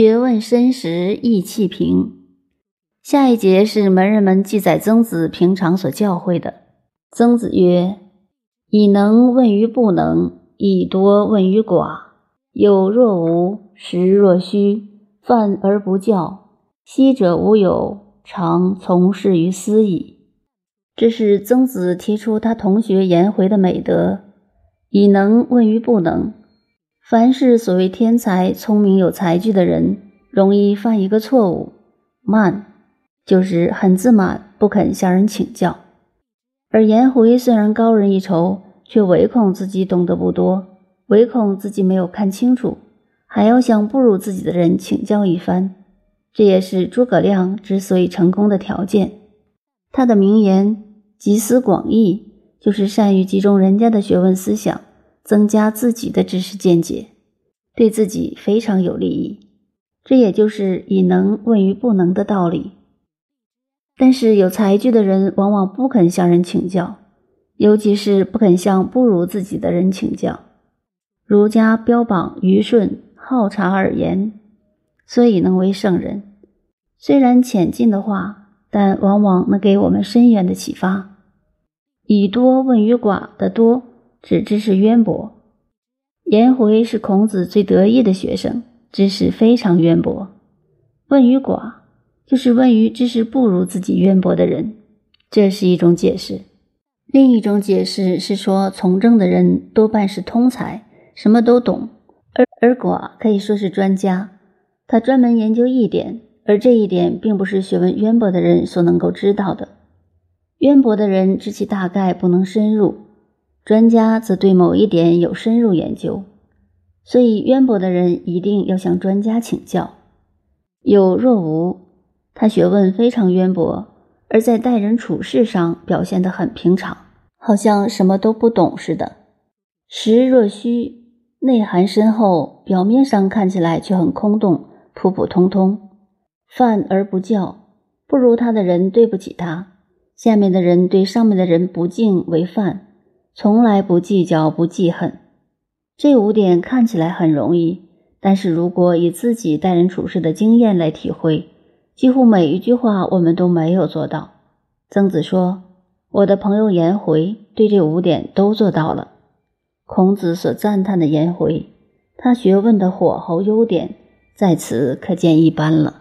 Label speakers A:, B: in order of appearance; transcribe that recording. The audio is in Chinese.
A: 学问深时意气平。下一节是门人们记载曾子平常所教诲的。曾子曰：“以能问于不能，以多问于寡。有若无，实若虚。犯而不教，昔者无有，常从事于斯矣。”这是曾子提出他同学颜回的美德：以能问于不能。凡是所谓天才、聪明有才具的人，容易犯一个错误，慢，就是很自满，不肯向人请教。而颜回虽然高人一筹，却唯恐自己懂得不多，唯恐自己没有看清楚，还要向不如自己的人请教一番。这也是诸葛亮之所以成功的条件。他的名言“集思广益”，就是善于集中人家的学问思想。增加自己的知识见解，对自己非常有利益。这也就是以能问于不能的道理。但是有才具的人往往不肯向人请教，尤其是不肯向不如自己的人请教。儒家标榜愚顺、好察而言，所以能为圣人。虽然浅近的话，但往往能给我们深远的启发。以多问于寡的多。指知识渊博，颜回是孔子最得意的学生，知识非常渊博。问于寡，就是问于知识不如自己渊博的人，这是一种解释。另一种解释是说，从政的人多半是通才，什么都懂，而而寡可以说是专家，他专门研究一点，而这一点并不是学问渊博的人所能够知道的。渊博的人知其大概，不能深入。专家则对某一点有深入研究，所以渊博的人一定要向专家请教。有若无，他学问非常渊博，而在待人处事上表现得很平常，好像什么都不懂似的。实若虚，内涵深厚，表面上看起来却很空洞、普普通通。犯而不教，不如他的人对不起他；下面的人对上面的人不敬为犯。从来不计较，不记恨，这五点看起来很容易，但是如果以自己待人处事的经验来体会，几乎每一句话我们都没有做到。曾子说：“我的朋友颜回对这五点都做到了。”孔子所赞叹的颜回，他学问的火候优点，在此可见一斑了。